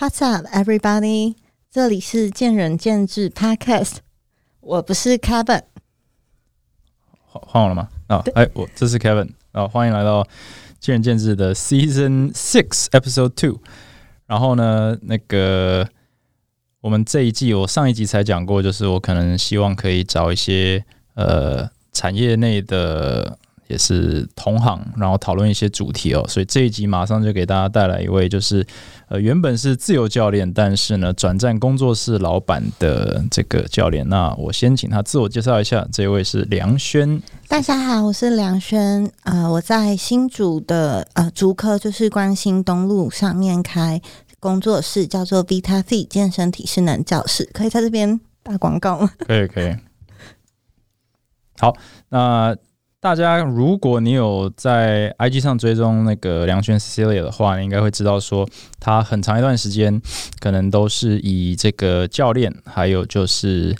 What's up, everybody？这里是见仁见智 Podcast，我不是 Kevin。换换我了吗？啊，哎，我这是 Kevin 啊，欢迎来到见仁见智的 Season Six Episode Two。然后呢，那个我们这一季，我上一集才讲过，就是我可能希望可以找一些呃产业内的。也是同行，然后讨论一些主题哦，所以这一集马上就给大家带来一位，就是呃原本是自由教练，但是呢转战工作室老板的这个教练。那我先请他自我介绍一下，这位是梁轩。大家好，我是梁轩，呃，我在新竹的呃竹科，就是关心东路上面开工作室，叫做 Vita Fit 健身体适能教室，可以在这边打广告吗？可以，可以。好，那。大家，如果你有在 IG 上追踪那个梁轩 Celia 的话，你应该会知道说，他很长一段时间可能都是以这个教练，还有就是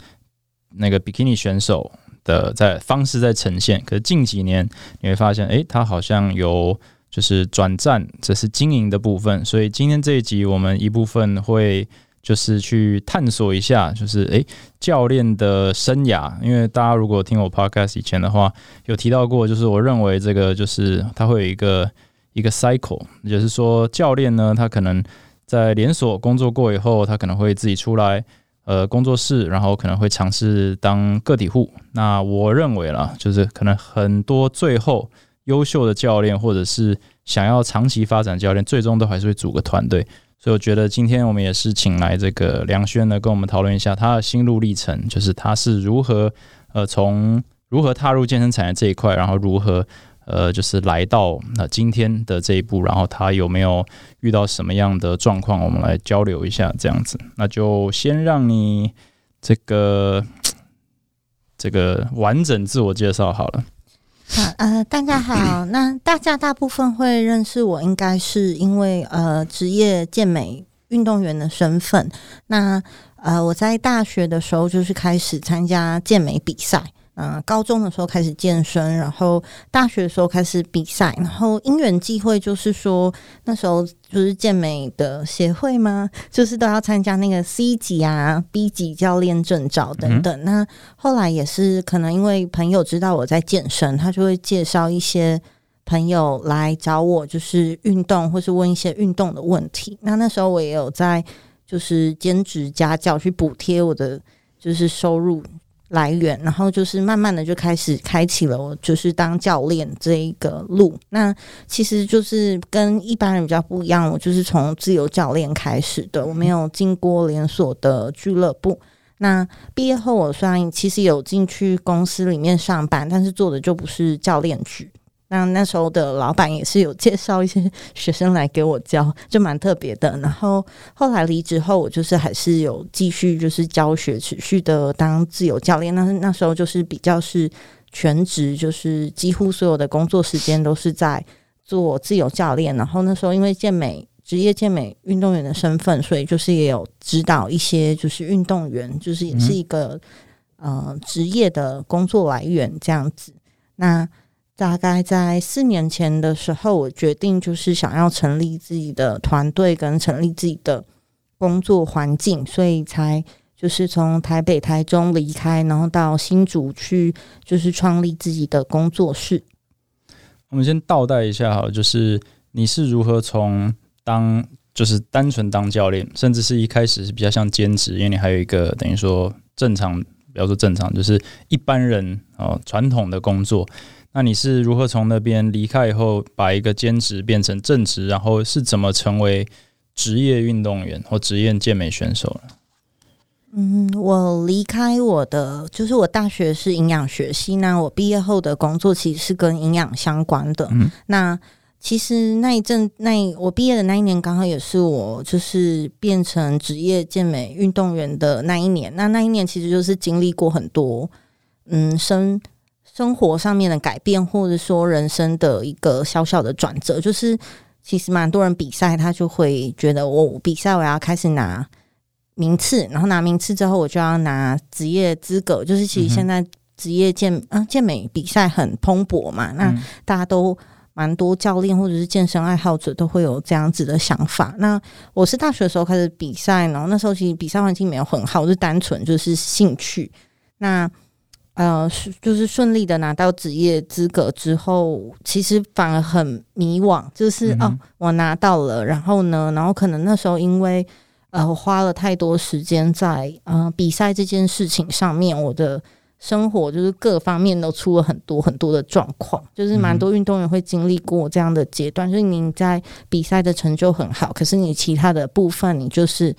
那个 Bikini 选手的在方式在呈现。可是近几年你会发现，诶，他好像有就是转战，这是经营的部分。所以今天这一集，我们一部分会。就是去探索一下，就是诶教练的生涯，因为大家如果听我 podcast 以前的话，有提到过，就是我认为这个就是他会有一个一个 cycle，也就是说教练呢，他可能在连锁工作过以后，他可能会自己出来呃工作室，然后可能会尝试当个体户。那我认为啦，就是可能很多最后优秀的教练，或者是想要长期发展教练，最终都还是会组个团队。所以我觉得今天我们也是请来这个梁轩呢，跟我们讨论一下他的心路历程，就是他是如何呃从如何踏入健身产业这一块，然后如何呃就是来到那今天的这一步，然后他有没有遇到什么样的状况，我们来交流一下这样子。那就先让你这个 这个完整自我介绍好了。好，呃，大家好。那大家大部分会认识我，应该是因为呃，职业健美运动员的身份。那呃，我在大学的时候就是开始参加健美比赛。嗯，高中的时候开始健身，然后大学的时候开始比赛，然后因缘际会，就是说那时候就是健美的协会吗？就是都要参加那个 C 级啊、B 级教练证照等等。那后来也是可能因为朋友知道我在健身，他就会介绍一些朋友来找我，就是运动或是问一些运动的问题。那那时候我也有在就是兼职家教去补贴我的就是收入。来源，然后就是慢慢的就开始开启了我就是当教练这一个路。那其实就是跟一般人比较不一样，我就是从自由教练开始的，我没有进过连锁的俱乐部。那毕业后，我虽然其实有进去公司里面上班，但是做的就不是教练局。那那时候的老板也是有介绍一些学生来给我教，就蛮特别的。然后后来离职后，我就是还是有继续就是教学，持续的当自由教练。那那时候就是比较是全职，就是几乎所有的工作时间都是在做自由教练。然后那时候因为健美职业健美运动员的身份，所以就是也有指导一些就是运动员，就是也是一个呃职业的工作来源这样子。那大概在四年前的时候，我决定就是想要成立自己的团队，跟成立自己的工作环境，所以才就是从台北、台中离开，然后到新竹去，就是创立自己的工作室。我们先倒带一下哈，就是你是如何从当就是单纯当教练，甚至是一开始是比较像兼职，因为你还有一个等于说正常，不要说正常，就是一般人哦传统的工作。那你是如何从那边离开以后，把一个兼职变成正职，然后是怎么成为职业运动员或职业健美选手呢？嗯，我离开我的就是我大学是营养学系，那我毕业后的工作其实是跟营养相关的。嗯，那其实那一阵那我毕业的那一年，刚好也是我就是变成职业健美运动员的那一年。那那一年其实就是经历过很多嗯生。生活上面的改变，或者说人生的一个小小的转折，就是其实蛮多人比赛，他就会觉得我比赛我要开始拿名次，然后拿名次之后我就要拿职业资格。就是其实现在职业健啊健美比赛很蓬勃嘛，那大家都蛮多教练或者是健身爱好者都会有这样子的想法。那我是大学的时候开始比赛，然后那时候其实比赛环境没有很好，就单纯就是兴趣。那呃，是就是顺利的拿到职业资格之后，其实反而很迷惘，就是哦，我拿到了，然后呢，然后可能那时候因为呃，我花了太多时间在呃比赛这件事情上面，我的生活就是各方面都出了很多很多的状况，就是蛮多运动员会经历过这样的阶段，就是你在比赛的成就很好，可是你其他的部分你就是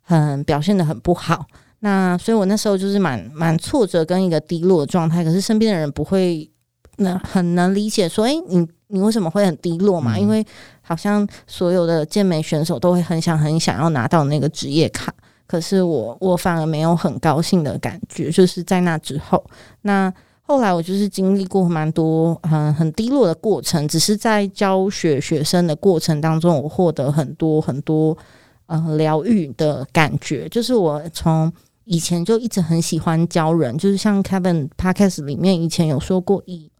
很表现的很不好。那所以，我那时候就是蛮蛮挫折跟一个低落的状态。可是身边的人不会那很能理解，说：“哎，你你为什么会很低落嘛？”因为好像所有的健美选手都会很想很想要拿到那个职业卡，可是我我反而没有很高兴的感觉。就是在那之后，那后来我就是经历过蛮多很很低落的过程，只是在教学学生的过程当中，我获得很多很多呃疗愈的感觉。就是我从以前就一直很喜欢教人，就是像 Kevin Podcast 里面以前有说过，以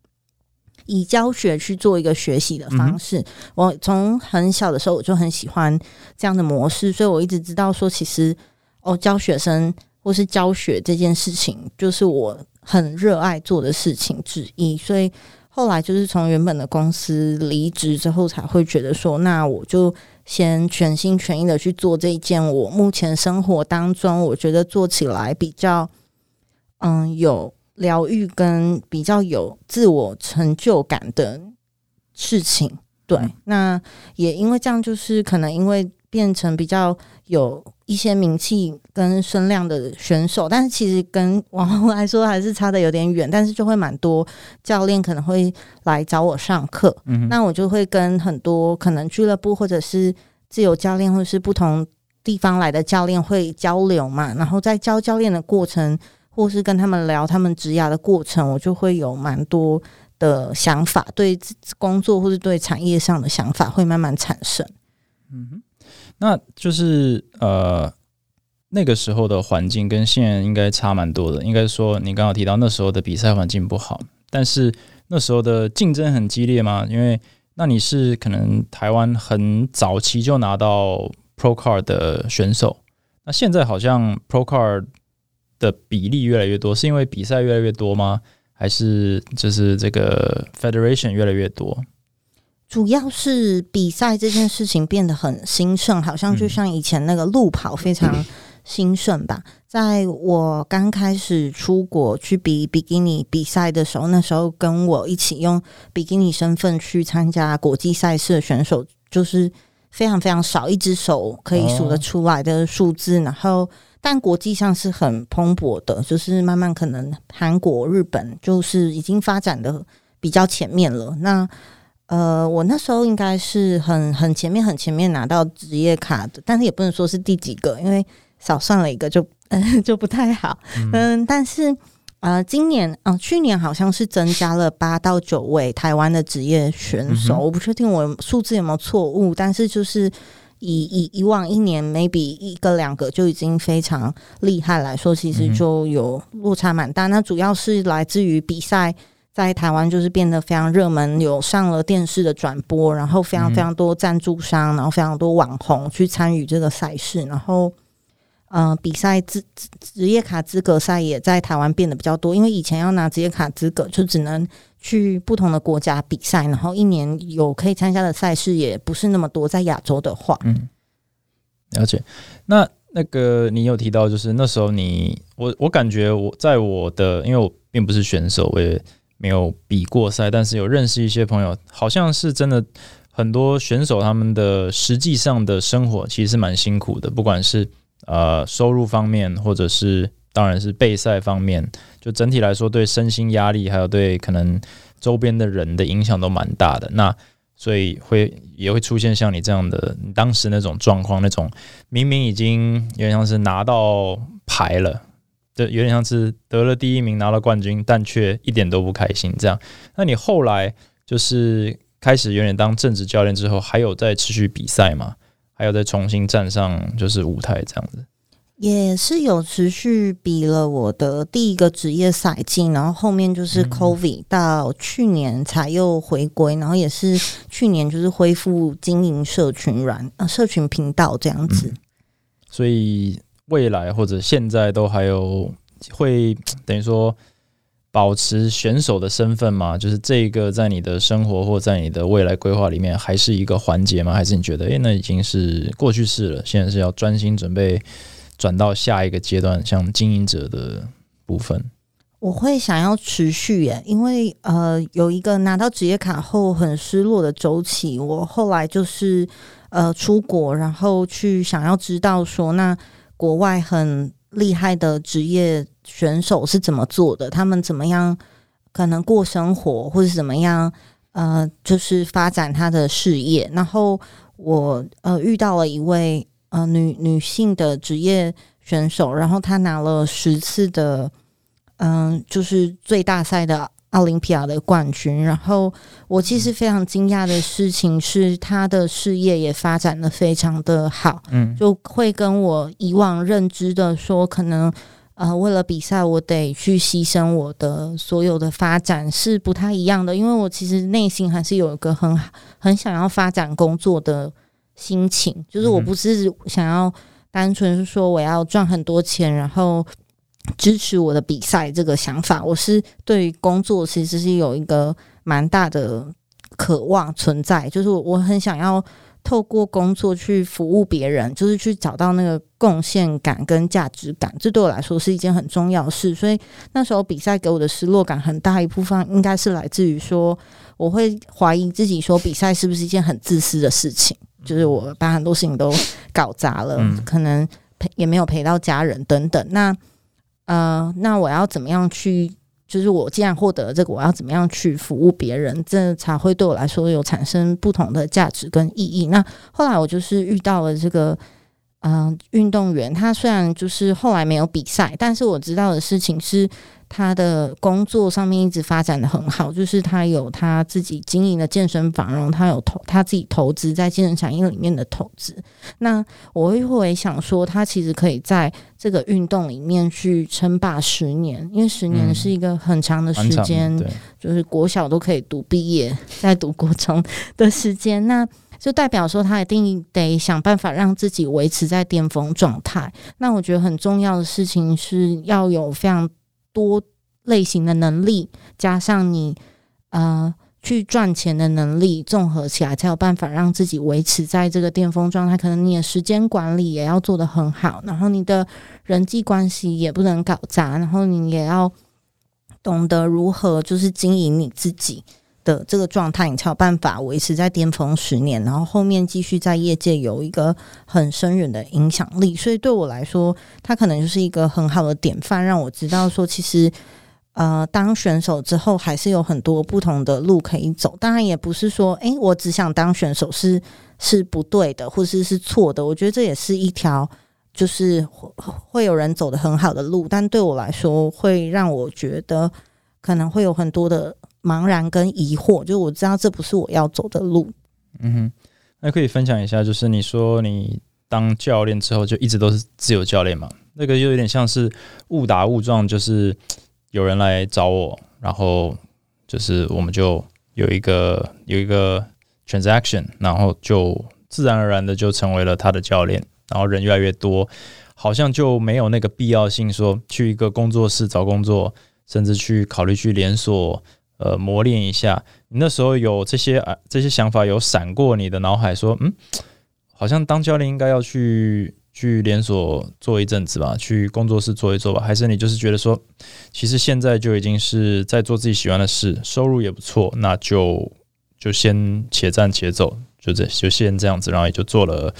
以教学去做一个学习的方式。我从很小的时候我就很喜欢这样的模式，所以我一直知道说，其实哦，教学生或是教学这件事情，就是我很热爱做的事情之一。所以后来就是从原本的公司离职之后，才会觉得说，那我就。先全心全意的去做这一件我目前生活当中我觉得做起来比较嗯有疗愈跟比较有自我成就感的事情。对，那也因为这样，就是可能因为变成比较有一些名气跟声量的选手，但是其实跟网红来说还是差的有点远。但是就会蛮多教练可能会来找我上课，那我就会跟很多可能俱乐部或者是自由教练或者是不同地方来的教练会交流嘛。然后在教教练的过程，或是跟他们聊他们职涯的过程，我就会有蛮多。的想法，对工作或是对产业上的想法会慢慢产生。嗯哼，那就是呃，那个时候的环境跟现在应该差蛮多的。应该说，你刚刚提到那时候的比赛环境不好，但是那时候的竞争很激烈吗？因为那你是可能台湾很早期就拿到 Pro Card 的选手，那现在好像 Pro Card 的比例越来越多，是因为比赛越来越多吗？还是就是这个 federation 越来越多，主要是比赛这件事情变得很兴盛，好像就像以前那个路跑非常兴盛吧。在我刚开始出国去比比基尼比赛的时候，那时候跟我一起用比基尼身份去参加国际赛事的选手，就是非常非常少，一只手可以数得出来的数字，然后。但国际上是很蓬勃的，就是慢慢可能韩国、日本就是已经发展的比较前面了。那呃，我那时候应该是很很前面、很前面拿到职业卡的，但是也不能说是第几个，因为少算了一个就 就不太好。嗯，但是呃，今年啊，去年好像是增加了八到九位台湾的职业选手，我不确定我数字有没有错误，但是就是。以以以往一年 maybe 一个两个就已经非常厉害来说，其实就有落差蛮大。那主要是来自于比赛在台湾就是变得非常热门，有上了电视的转播，然后非常非常多赞助商，然后非常多网红去参与这个赛事，然后。嗯，比赛资职业卡资格赛也在台湾变得比较多，因为以前要拿职业卡资格，就只能去不同的国家比赛，然后一年有可以参加的赛事也不是那么多。在亚洲的话，嗯，了解。那那个你有提到，就是那时候你我我感觉我在我的，因为我并不是选手，我也没有比过赛，但是有认识一些朋友，好像是真的很多选手他们的实际上的生活其实蛮辛苦的，不管是。呃，收入方面，或者是当然是备赛方面，就整体来说，对身心压力，还有对可能周边的人的影响都蛮大的。那所以会也会出现像你这样的当时那种状况，那种明明已经有点像是拿到牌了，就有点像是得了第一名，拿了冠军，但却一点都不开心。这样，那你后来就是开始有点当正职教练之后，还有在持续比赛吗？还有再重新站上就是舞台这样子。也是有持续比了我的第一个职业赛季，然后后面就是 COVID 到去年才又回归，然后也是去年就是恢复经营社群软呃社群频道这样子。所以未来或者现在都还有会 等于说保持选手的身份吗？就是这个在你的生活或在你的未来规划里面还是一个环节吗？还是你觉得诶，那已经是过去式了？现在是要专心准备。转到下一个阶段，像经营者的部分，我会想要持续耶，因为呃，有一个拿到职业卡后很失落的周期。我后来就是呃出国，然后去想要知道说，那国外很厉害的职业选手是怎么做的，他们怎么样可能过生活，或者怎么样呃，就是发展他的事业。然后我呃遇到了一位。呃，女女性的职业选手，然后她拿了十次的，嗯，就是最大赛的奥林匹亚的冠军。然后我其实非常惊讶的事情是，他的事业也发展的非常的好。嗯，就会跟我以往认知的说，可能呃，为了比赛我得去牺牲我的所有的发展是不太一样的。因为我其实内心还是有一个很很想要发展工作的。心情就是我不是想要单纯是说我要赚很多钱，然后支持我的比赛这个想法。我是对于工作其实是有一个蛮大的渴望存在，就是我很想要透过工作去服务别人，就是去找到那个贡献感跟价值感。这对我来说是一件很重要的事。所以那时候比赛给我的失落感很大一部分应该是来自于说，我会怀疑自己说比赛是不是一件很自私的事情。就是我把很多事情都搞砸了，可能陪也没有陪到家人等等。那呃，那我要怎么样去？就是我既然获得了这个，我要怎么样去服务别人？这才会对我来说有产生不同的价值跟意义。那后来我就是遇到了这个嗯运动员，他虽然就是后来没有比赛，但是我知道的事情是。他的工作上面一直发展的很好，就是他有他自己经营的健身房，然后他有投他自己投资在健身产业里面的投资。那我会会想说，他其实可以在这个运动里面去称霸十年，因为十年是一个很长的时间，就是国小都可以读毕业，在读国中的时间，那就代表说他一定得想办法让自己维持在巅峰状态。那我觉得很重要的事情是要有非常。多类型的能力，加上你呃去赚钱的能力，综合起来才有办法让自己维持在这个巅峰状态。可能你的时间管理也要做得很好，然后你的人际关系也不能搞砸，然后你也要懂得如何就是经营你自己。的这个状态，你才有办法维持在巅峰十年，然后后面继续在业界有一个很深远的影响力。所以对我来说，他可能就是一个很好的典范，让我知道说，其实呃，当选手之后还是有很多不同的路可以走。当然，也不是说，诶，我只想当选手是是不对的，或是是错的。我觉得这也是一条就是会有人走的很好的路，但对我来说，会让我觉得可能会有很多的。茫然跟疑惑，就我知道这不是我要走的路。嗯哼，那可以分享一下，就是你说你当教练之后就一直都是自由教练嘛？那个就有点像是误打误撞，就是有人来找我，然后就是我们就有一个有一个 transaction，然后就自然而然的就成为了他的教练。然后人越来越多，好像就没有那个必要性说去一个工作室找工作，甚至去考虑去连锁。呃，磨练一下。你那时候有这些啊，这些想法有闪过你的脑海，说，嗯，好像当教练应该要去去连锁做一阵子吧，去工作室做一做吧？还是你就是觉得说，其实现在就已经是在做自己喜欢的事，收入也不错，那就就先且战且走，就这就先这样子，然后也就做了，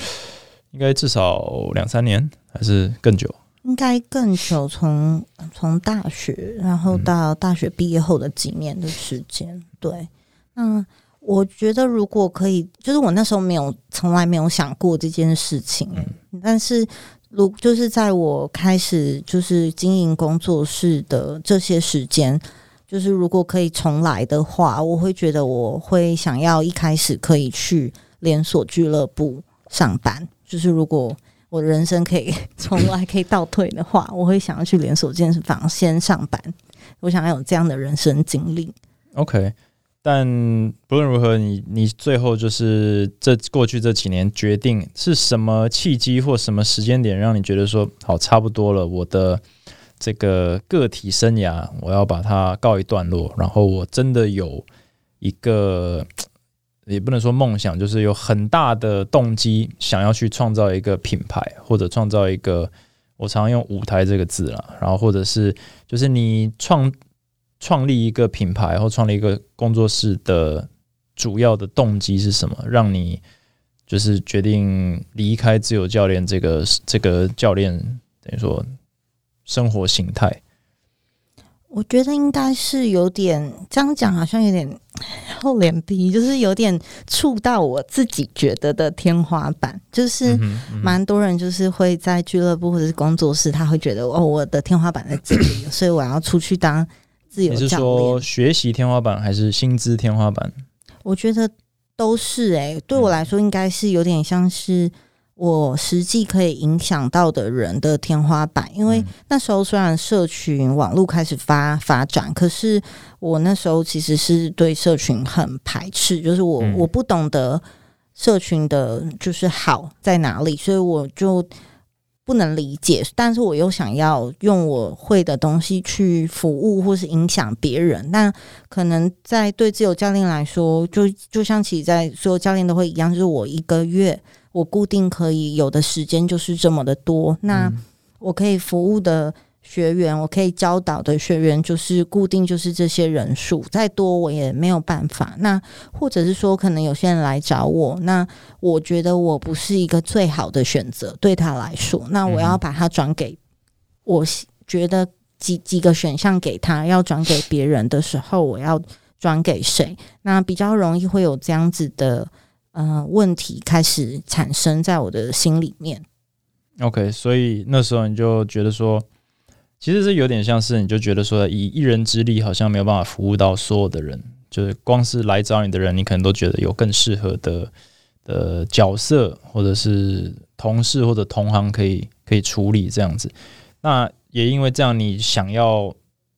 应该至少两三年，还是更久。应该更久，从从大学，然后到大学毕业后的几年的时间。对，那我觉得如果可以，就是我那时候没有，从来没有想过这件事情。但是，如就是在我开始就是经营工作室的这些时间，就是如果可以重来的话，我会觉得我会想要一开始可以去连锁俱乐部上班。就是如果我人生可以 从来可以倒退的话，我会想要去连锁健身房先上班。我想要有这样的人生经历。OK，但不论如何，你你最后就是这过去这几年决定是什么契机或什么时间点，让你觉得说好差不多了，我的这个个体生涯我要把它告一段落，然后我真的有一个也不能说梦想，就是有很大的动机想要去创造一个品牌，或者创造一个。我常用舞台这个字了，然后或者是就是你创创立一个品牌或创立一个工作室的主要的动机是什么？让你就是决定离开自由教练这个这个教练等于说生活形态。我觉得应该是有点这样讲，好像有点厚脸皮，就是有点触到我自己觉得的天花板。就是蛮多人就是会在俱乐部或者是工作室，他会觉得哦，我的天花板在这里，所以我要出去当自由教练。你是说学习天花板还是薪资天花板？我觉得都是哎，对我来说应该是有点像是。我实际可以影响到的人的天花板，因为那时候虽然社群网络开始发发展，可是我那时候其实是对社群很排斥，就是我我不懂得社群的就是好在哪里，所以我就不能理解。但是我又想要用我会的东西去服务或是影响别人，那可能在对自由教练来说，就就像其实在所有教练都会一样，就是我一个月。我固定可以有的时间就是这么的多，那我可以服务的学员，我可以教导的学员就是固定就是这些人数，再多我也没有办法。那或者是说，可能有些人来找我，那我觉得我不是一个最好的选择对他来说，那我要把他转给我觉得几几个选项给他，要转给别人的时候，我要转给谁？那比较容易会有这样子的。呃，问题开始产生在我的心里面。OK，所以那时候你就觉得说，其实是有点像是，你就觉得说，以一人之力好像没有办法服务到所有的人，就是光是来找你的人，你可能都觉得有更适合的的角色，或者是同事或者同行可以可以处理这样子。那也因为这样，你想要。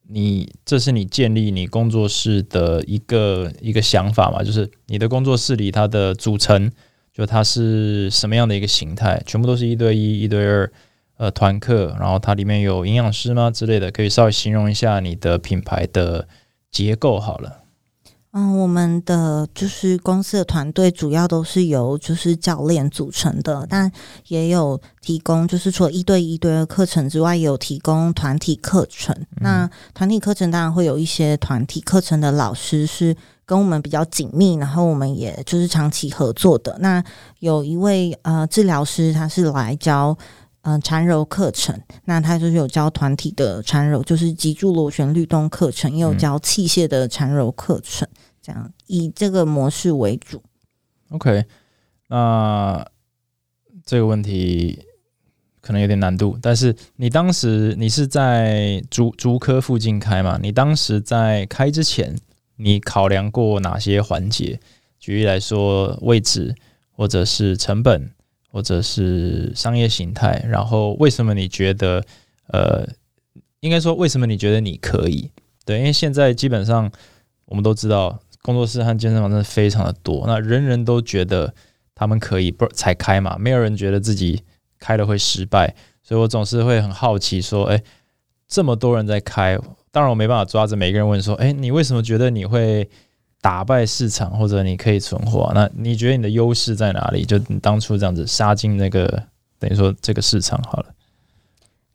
你这是你建立你工作室的一个一个想法嘛？就是你的工作室里它的组成，就它是什么样的一个形态？全部都是一对一、一对二，呃，团课，然后它里面有营养师吗之类的？可以稍微形容一下你的品牌的结构好了。嗯，我们的就是公司的团队主要都是由就是教练组成的，但也有提供就是除了一对一对的课程之外，也有提供团体课程。那团体课程当然会有一些团体课程的老师是跟我们比较紧密，然后我们也就是长期合作的。那有一位呃治疗师，他是来教嗯缠柔课程，那他就是有教团体的缠柔，就是脊柱螺旋律动课程，也有教器械的缠柔课程。这样以这个模式为主。OK，那这个问题可能有点难度，但是你当时你是在竹竹科附近开嘛？你当时在开之前，你考量过哪些环节？举例来说，位置，或者是成本，或者是商业形态。然后，为什么你觉得？呃，应该说，为什么你觉得你可以？对，因为现在基本上我们都知道。工作室和健身房真的非常的多，那人人都觉得他们可以不才开嘛，没有人觉得自己开了会失败，所以我总是会很好奇说，哎，这么多人在开，当然我没办法抓着每个人问说，哎，你为什么觉得你会打败市场，或者你可以存活？那你觉得你的优势在哪里？就你当初这样子杀进那个等于说这个市场好了。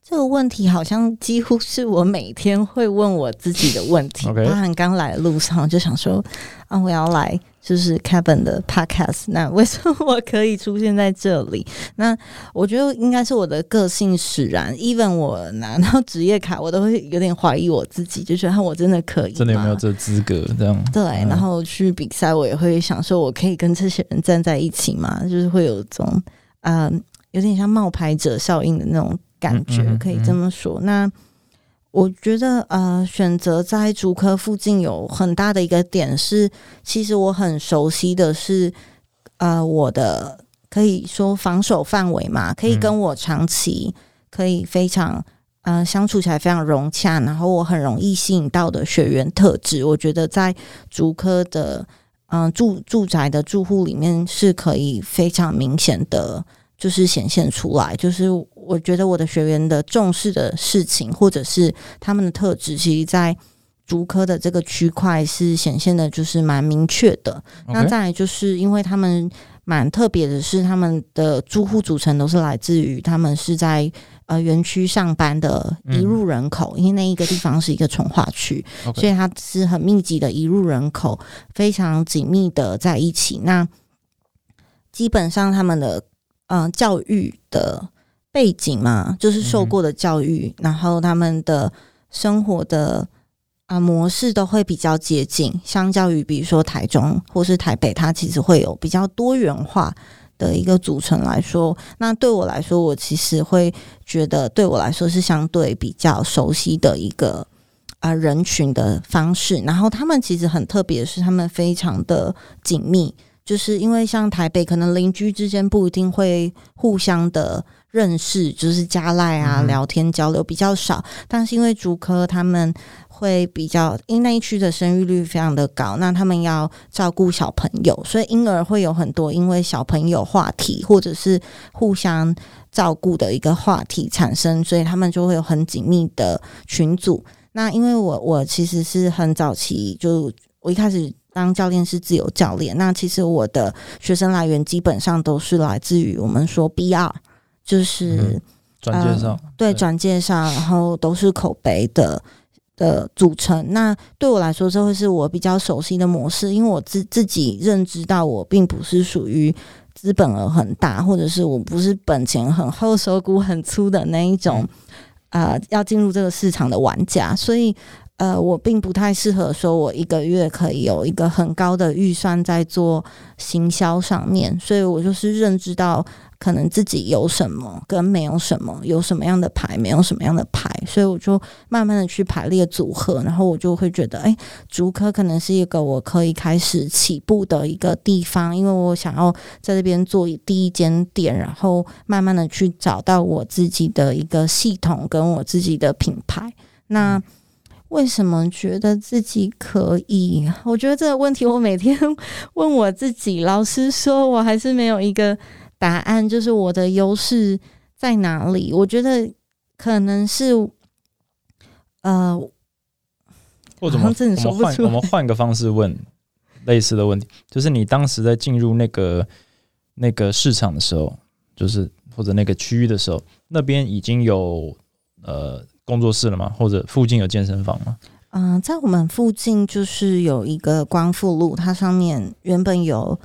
这个问题好像几乎是我每天会问我自己的问题。包含刚来的路上就想说啊，我要来就是 Kevin 的 Podcast，那为什么我可以出现在这里？那我觉得应该是我的个性使然。Even 我拿到职业卡，我都会有点怀疑我自己，就觉得我真的可以，真的有没有这资格？这样对。然后去比赛，我也会想说，我可以跟这些人站在一起吗？就是会有种嗯，有点像冒牌者效应的那种。感觉可以这么说。那我觉得，呃，选择在竹科附近有很大的一个点是，其实我很熟悉的是，呃，我的可以说防守范围嘛，可以跟我长期可以非常呃相处起来非常融洽，然后我很容易吸引到的学员特质，我觉得在竹科的嗯住住宅的住户里面是可以非常明显的，就是显现出来。就是我觉得我的学员的重视的事情，或者是他们的特质，其实在竹科的这个区块是显现的，就是蛮明确的。那再来就是因为他们。蛮特别的是，他们的住户组成都是来自于他们是在呃园区上班的移入人口，因为那一个地方是一个从化区，所以它是很密集的移入人口，非常紧密的在一起。那基本上他们的嗯教育的背景嘛，就是受过的教育，然后他们的生活的。啊，模式都会比较接近，相较于比如说台中或是台北，它其实会有比较多元化的一个组成来说。那对我来说，我其实会觉得，对我来说是相对比较熟悉的一个啊人群的方式。然后他们其实很特别，是他们非常的紧密，就是因为像台北，可能邻居之间不一定会互相的认识，就是加赖啊聊天交流比较少。但是因为竹科他们。会比较，因为那一区的生育率非常的高，那他们要照顾小朋友，所以婴儿会有很多因为小朋友话题或者是互相照顾的一个话题产生，所以他们就会有很紧密的群组。那因为我我其实是很早期就我一开始当教练是自由教练，那其实我的学生来源基本上都是来自于我们说 B R，就是转介绍，对转介绍，然后都是口碑的。的组成，那对我来说，这会是我比较熟悉的模式，因为我自自己认知到，我并不是属于资本额很大，或者是我不是本钱很厚、手骨很粗的那一种，啊，要进入这个市场的玩家，所以，呃，我并不太适合说我一个月可以有一个很高的预算在做行销上面，所以我就是认知到。可能自己有什么跟没有什么，有什么样的牌，没有什么样的牌，所以我就慢慢的去排列组合，然后我就会觉得，哎，竹科可能是一个我可以开始起步的一个地方，因为我想要在这边做第一间店，然后慢慢的去找到我自己的一个系统跟我自己的品牌。那为什么觉得自己可以？我觉得这个问题我每天 问我自己，老实说，我还是没有一个。答案就是我的优势在哪里？我觉得可能是，呃，或者我们换我们换个方式问类似的问题，就是你当时在进入那个那个市场的时候，就是或者那个区域的时候，那边已经有呃工作室了吗？或者附近有健身房吗？嗯，在我们附近就是有一个光复路，它上面原本有。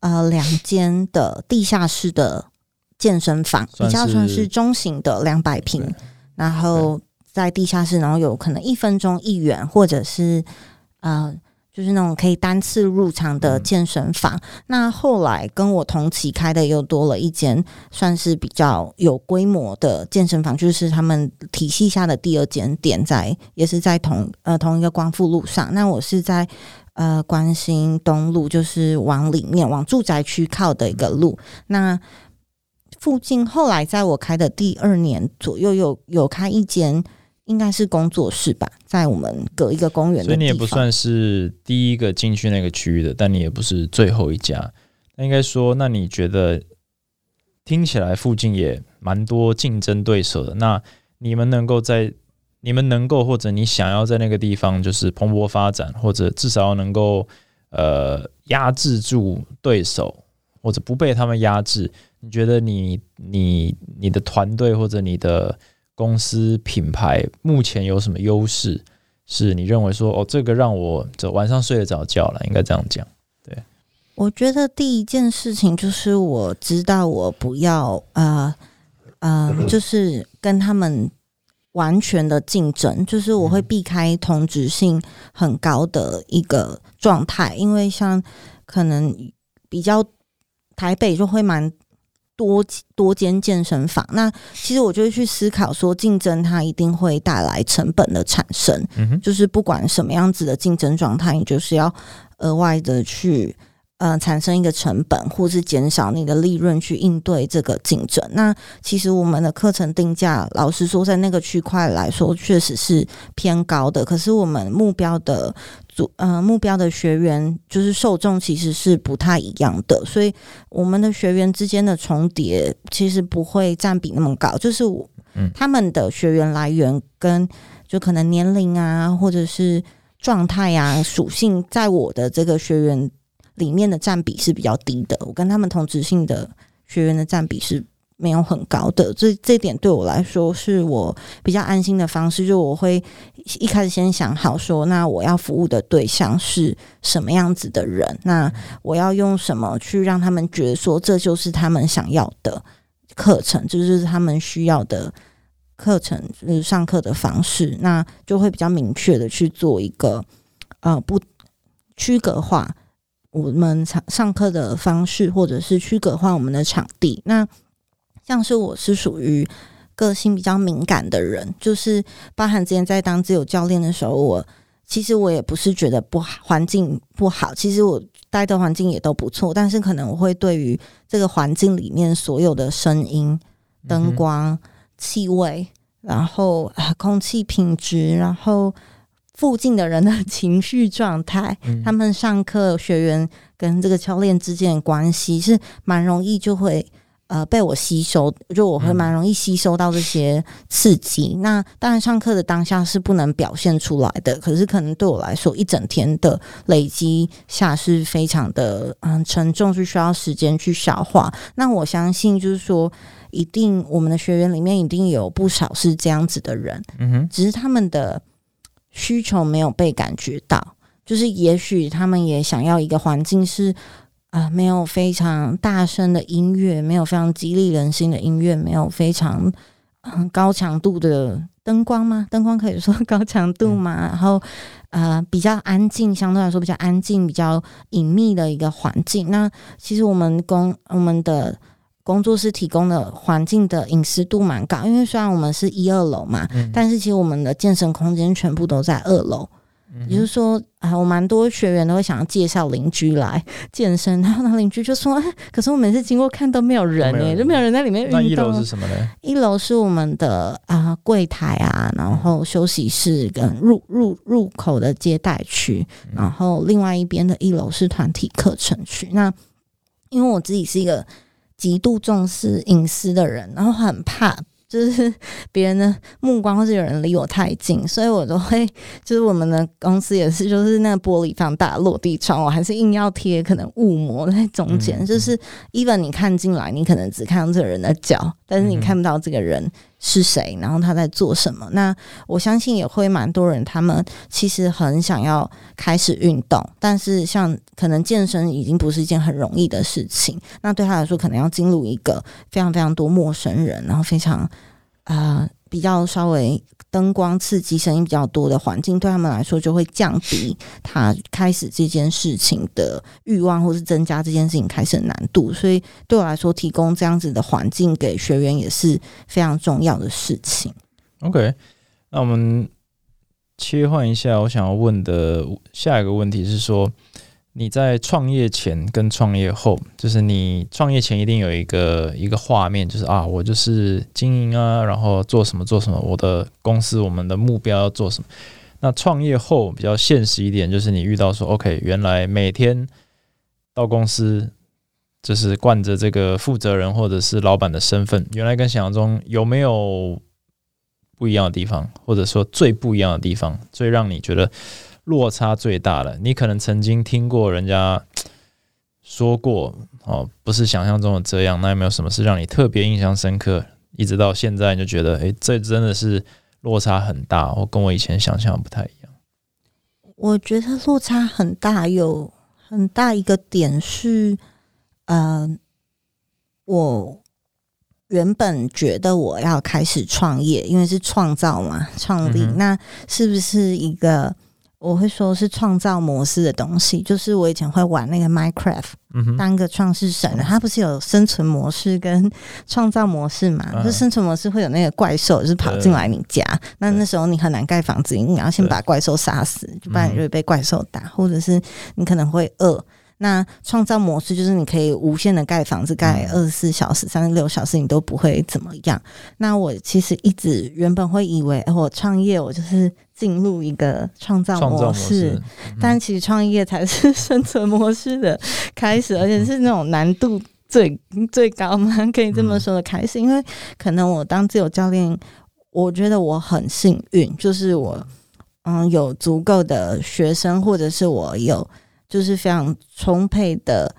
呃，两间的地下室的健身房，比较算是中型的两百平，然后在地下室，然后有可能一分钟一元，或者是呃，就是那种可以单次入场的健身房。那后来跟我同期开的又多了一间，算是比较有规模的健身房，就是他们体系下的第二间店，在也是在同呃同一个光复路上。那我是在。呃，关心东路就是往里面往住宅区靠的一个路。那附近后来在我开的第二年左右，有有开一间，应该是工作室吧，在我们隔一个公园。所以你也不算是第一个进去那个区域的，但你也不是最后一家。那应该说，那你觉得听起来附近也蛮多竞争对手的。那你们能够在？你们能够或者你想要在那个地方就是蓬勃发展，或者至少能够呃压制住对手，或者不被他们压制。你觉得你你你的团队或者你的公司品牌目前有什么优势？是你认为说哦，这个让我这晚上睡得着觉了，应该这样讲。对，我觉得第一件事情就是我知道我不要呃呃，就是跟他们。完全的竞争，就是我会避开同质性很高的一个状态，因为像可能比较台北就会蛮多多间健身房，那其实我就会去思考说，竞争它一定会带来成本的产生，就是不管什么样子的竞争状态，你就是要额外的去呃，产生一个成本，或是减少你的利润去应对这个竞争。那其实我们的课程定价，老实说，在那个区块来说，确实是偏高的。可是我们目标的组，呃，目标的学员就是受众其实是不太一样的，所以我们的学员之间的重叠其实不会占比那么高。就是我，他们的学员来源跟就可能年龄啊，或者是状态啊、属性，在我的这个学员。里面的占比是比较低的，我跟他们同职性的学员的占比是没有很高的，这这点对我来说是我比较安心的方式。就我会一开始先想好说，那我要服务的对象是什么样子的人，那我要用什么去让他们觉得说这就是他们想要的课程，这就是他们需要的课程，就是上课的方式，那就会比较明确的去做一个呃不区隔化。我们上上课的方式，或者是区隔化我们的场地。那像是我是属于个性比较敏感的人，就是包含之前在当自由教练的时候，我其实我也不是觉得不好，环境不好，其实我待的环境也都不错，但是可能我会对于这个环境里面所有的声音、灯光、气味，然后空气品质，然后。附近的人的情绪状态，他们上课学员跟这个教练之间的关系是蛮容易就会呃被我吸收，就我会蛮容易吸收到这些刺激。那当然上课的当下是不能表现出来的，可是可能对我来说一整天的累积下是非常的嗯沉重，是需要时间去消化。那我相信就是说，一定我们的学员里面一定有不少是这样子的人，嗯哼，只是他们的。需求没有被感觉到，就是也许他们也想要一个环境是啊，没有非常大声的音乐，没有非常激励人心的音乐，没有非常嗯高强度的灯光吗？灯光可以说高强度吗？然后呃比较安静，相对来说比较安静、比较隐秘的一个环境。那其实我们公我们的。工作室提供的环境的隐私度蛮高，因为虽然我们是一二楼嘛，但是其实我们的健身空间全部都在二楼。也就是说啊，我蛮多学员都会想要介绍邻居来 健身，然后那邻居就说：“可是我每次经过看都没有人哎，就没有人在里面运动。”那一楼是什么呢？一楼是我们的啊柜台啊，然后休息室跟入入入口的接待区，然后另外一边的一楼是团体课程区。那因为我自己是一个。极度重视隐私的人，然后很怕就是 别人的目光，或是有人离我太近，所以我都会 就是我们的公司也是，就是那个玻璃放大落地窗，我还是硬要贴可能雾膜在中间，就是 even 你看进来，你可能只看到这个人的脚，但是你看不到这个人。是谁？然后他在做什么？那我相信也会蛮多人，他们其实很想要开始运动，但是像可能健身已经不是一件很容易的事情。那对他来说，可能要进入一个非常非常多陌生人，然后非常啊。比较稍微灯光刺激、声音比较多的环境，对他们来说就会降低他开始这件事情的欲望，或是增加这件事情开始的难度。所以对我来说，提供这样子的环境给学员也是非常重要的事情。OK，那我们切换一下，我想要问的下一个问题是说。你在创业前跟创业后，就是你创业前一定有一个一个画面，就是啊，我就是经营啊，然后做什么做什么，我的公司我们的目标要做什么。那创业后比较现实一点，就是你遇到说，OK，原来每天到公司就是惯着这个负责人或者是老板的身份，原来跟想象中有没有不一样的地方，或者说最不一样的地方，最让你觉得。落差最大的。你可能曾经听过人家 说过哦，不是想象中的这样。那有没有什么事让你特别印象深刻？一直到现在你就觉得，哎，这真的是落差很大，我跟我以前想象不太一样。我觉得落差很大，有很大一个点是，呃，我原本觉得我要开始创业，因为是创造嘛，创立，那是不是一个？我会说是创造模式的东西，就是我以前会玩那个 Minecraft，当个创世神，它不是有生存模式跟创造模式嘛？就生存模式会有那个怪兽，就是跑进来你家，那那时候你很难盖房子，你要先把怪兽杀死，不然你就会被怪兽打，或者是你可能会饿。那创造模式就是你可以无限的盖房子，盖二十四小时、三十六小时，你都不会怎么样。那我其实一直原本会以为，我创业我就是进入一个创造模式，但其实创业才是生存模式的开始，而且是那种难度最最高嘛，可以这么说的开始。因为可能我当自由教练，我觉得我很幸运，就是我嗯有足够的学生，或者是我有。就是非常充沛的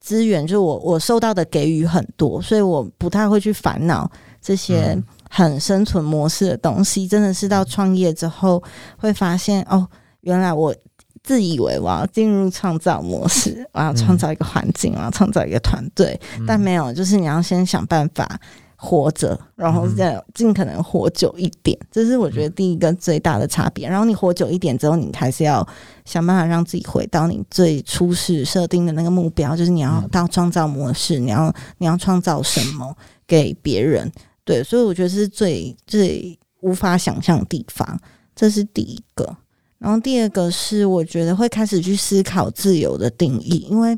资源，就是我我受到的给予很多，所以我不太会去烦恼这些很生存模式的东西。真的是到创业之后，会发现哦，原来我自以为我要进入创造模式，我要创造一个环境，我要创造一个团队，但没有，就是你要先想办法。活着，然后再尽可能活久一点，这是我觉得第一个最大的差别。然后你活久一点之后，你还是要想办法让自己回到你最初始设定的那个目标，就是你要到创造模式，你要你要创造什么给别人？对，所以我觉得是最最无法想象的地方，这是第一个。然后第二个是我觉得会开始去思考自由的定义，因为。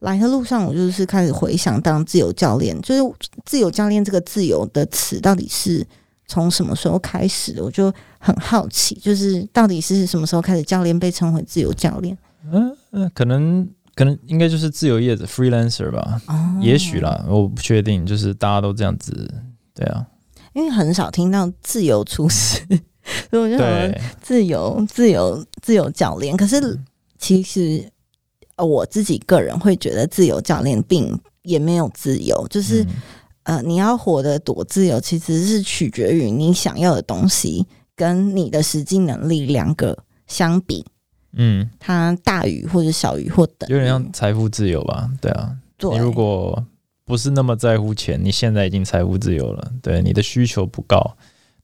来的路上，我就是开始回想当自由教练，就是自由教练这个“自由”的词到底是从什么时候开始的？我就很好奇，就是到底是什么时候开始教练被称为自由教练？嗯嗯，可能可能应该就是自由业者 （freelancer） 吧？哦，也许啦，我不确定，就是大家都这样子，对啊，因为很少听到自由厨师，所以我就得自由、自由、自由教练。可是其实。我自己个人会觉得，自由教练并也没有自由，就是呃，你要活得多自由，其实是取决于你想要的东西跟你的实际能力两个相比，嗯，它大于或者小于或等，有点像财富自由吧？对啊，你如果不是那么在乎钱，你现在已经财富自由了，对，你的需求不高，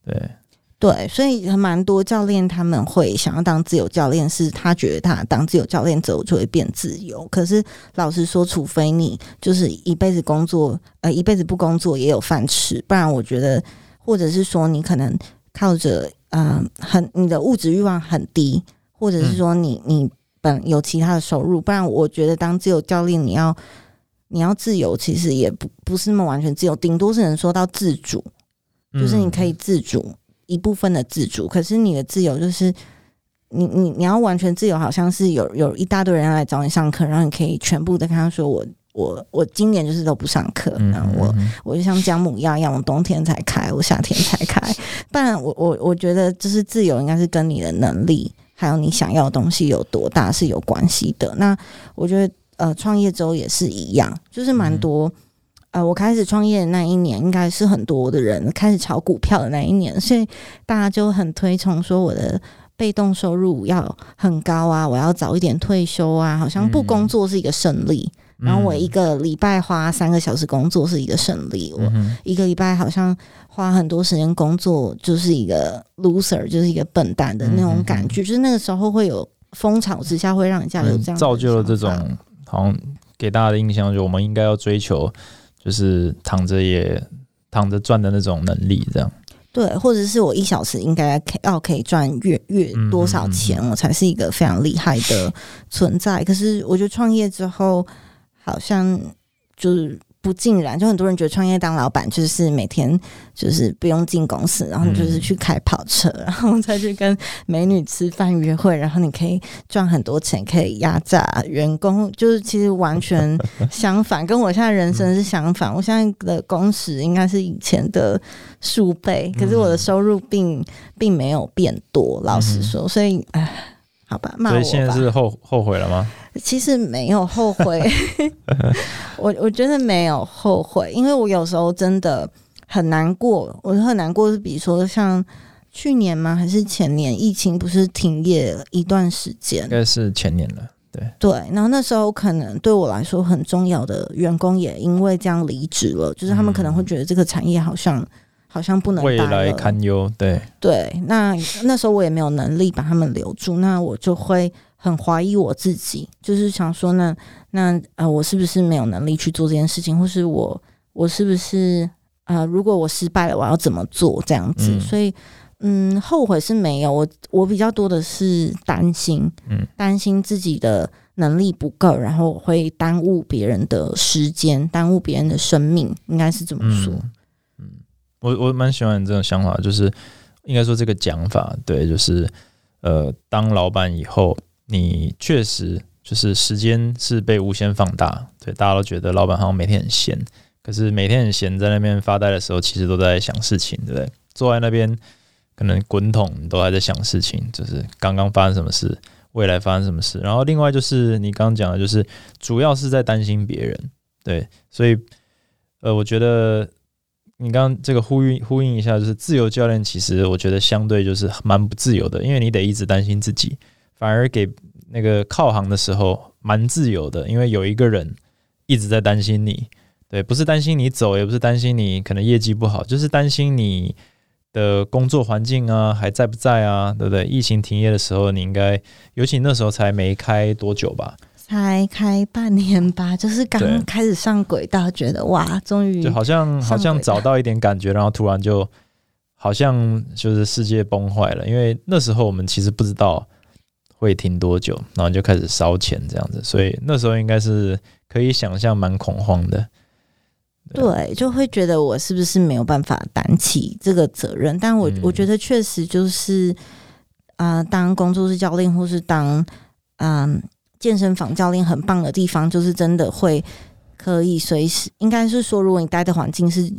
对。对，所以蛮多教练他们会想要当自由教练，是他觉得他当自由教练之后就会变自由。可是老实说，除非你就是一辈子工作，呃，一辈子不工作也有饭吃，不然我觉得，或者是说你可能靠着呃很你的物质欲望很低，或者是说你你本有其他的收入，不然我觉得当自由教练你要你要自由，其实也不不是那么完全自由，顶多是能说到自主，就是你可以自主。一部分的自主，可是你的自由就是你你你要完全自由，好像是有有一大堆人来找你上课，然后你可以全部的跟他说我我我今年就是都不上课，然后我我就像姜母鸭一样，我冬天才开，我夏天才开。不然我我我觉得就是自由应该是跟你的能力还有你想要的东西有多大是有关系的。那我觉得呃创业之后也是一样，就是蛮多。呃，我开始创业的那一年，应该是很多的人开始炒股票的那一年，所以大家就很推崇说我的被动收入要很高啊，我要早一点退休啊，好像不工作是一个胜利。然后我一个礼拜花三个小时工作是一个胜利，我一个礼拜好像花很多时间工作就是一个 loser，就是一个笨蛋的那种感觉。就是那个时候会有风潮之下，会让人家有这样造就了这种好像给大家的印象，就我们应该要追求。就是躺着也躺着赚的那种能力，这样对，或者是我一小时应该要可以赚月月多少钱，我才是一个非常厉害的存在。可是我觉得创业之后，好像就是。不尽然，就很多人觉得创业当老板就是每天就是不用进公司，然后你就是去开跑车，然后再去跟美女吃饭约会，然后你可以赚很多钱，可以压榨员工。就是其实完全相反，跟我现在人生是相反。我现在的工时应该是以前的数倍，可是我的收入并并没有变多。老实说，所以唉，好吧，所以现在是后后悔了吗？其实没有后悔，我我觉得没有后悔，因为我有时候真的很难过。我很难过是，比如说像去年吗？还是前年？疫情不是停业一段时间？应该是前年了。对对，然后那时候可能对我来说很重要的员工也因为这样离职了，就是他们可能会觉得这个产业好像好像不能未来堪忧。对对，那那时候我也没有能力把他们留住，那我就会。很怀疑我自己，就是想说，那那呃，我是不是没有能力去做这件事情，或是我我是不是呃，如果我失败了，我要怎么做这样子？所以，嗯，后悔是没有，我我比较多的是担心，嗯，担心自己的能力不够，然后会耽误别人的时间，耽误别人的生命，应该是这么说。嗯，我我蛮喜欢你这种想法，就是应该说这个讲法，对，就是呃，当老板以后，你确实就是时间是被无限放大，对，大家都觉得老板好像每天很闲，可是每天很闲在那边发呆的时候，其实都在想事情，对不对？坐在那边可能滚筒都还在想事情，就是刚刚发生什么事。未来发生什么事？然后另外就是你刚刚讲的，就是主要是在担心别人，对，所以呃，我觉得你刚刚这个呼应呼应一下，就是自由教练其实我觉得相对就是蛮不自由的，因为你得一直担心自己，反而给那个靠行的时候蛮自由的，因为有一个人一直在担心你，对，不是担心你走，也不是担心你可能业绩不好，就是担心你。的工作环境啊，还在不在啊？对不对？疫情停业的时候，你应该，尤其那时候才没开多久吧？才开半年吧，就是刚开始上轨道，觉得哇，终于就好像好像找到一点感觉，然后突然就好像就是世界崩坏了。因为那时候我们其实不知道会停多久，然后就开始烧钱这样子，所以那时候应该是可以想象蛮恐慌的。对，就会觉得我是不是没有办法担起这个责任？但我我觉得确实就是啊，当工作室教练或是当嗯健身房教练，很棒的地方就是真的会可以随时，应该是说，如果你待的环境是。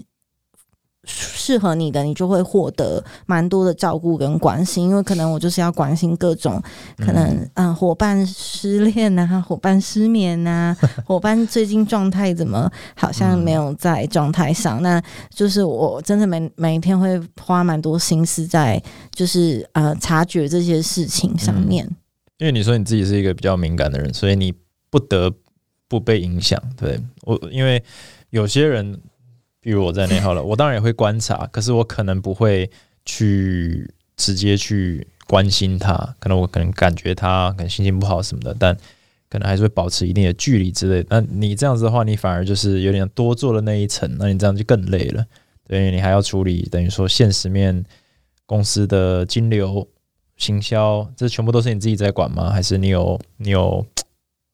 适合你的，你就会获得蛮多的照顾跟关心，因为可能我就是要关心各种可能，嗯，伙伴失恋啊，伙伴失眠啊，伙伴最近状态怎么好像没有在状态上，那就是我真的每每一天会花蛮多心思在就是呃察觉这些事情上面。因为你说你自己是一个比较敏感的人，所以你不得不被影响。对我，因为有些人。比如我在内好了，我当然也会观察，可是我可能不会去直接去关心他，可能我可能感觉他可能心情不好什么的，但可能还是会保持一定的距离之类。那你这样子的话，你反而就是有点多做了那一层，那你这样就更累了。对你还要处理，等于说现实面公司的金流、行销，这全部都是你自己在管吗？还是你有你有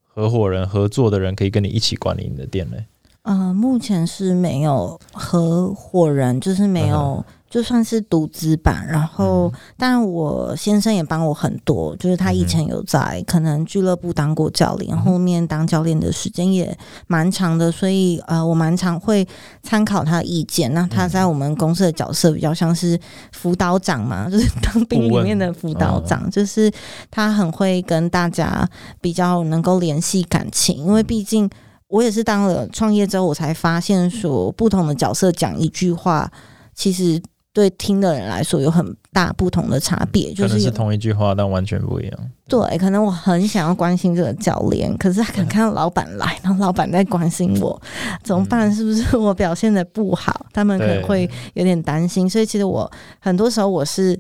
合伙人、合作的人可以跟你一起管理你的店呢？呃，目前是没有合伙人，就是没有，就算是独资吧。然后，但我先生也帮我很多，就是他以前有在可能俱乐部当过教练，后面当教练的时间也蛮长的，所以呃，我蛮常会参考他的意见。那他在我们公司的角色比较像是辅导长嘛，就是当兵里面的辅导长，就是他很会跟大家比较能够联系感情，因为毕竟。我也是当了创业之后，我才发现说，不同的角色讲一句话，其实对听的人来说有很大不同的差别。就是是同一句话，但完全不一样。对，可能我很想要关心这个教练，可是他可能看到老板来，然后老板在关心我，怎么办？是不是我表现的不好？他们可能会有点担心。所以其实我很多时候我是。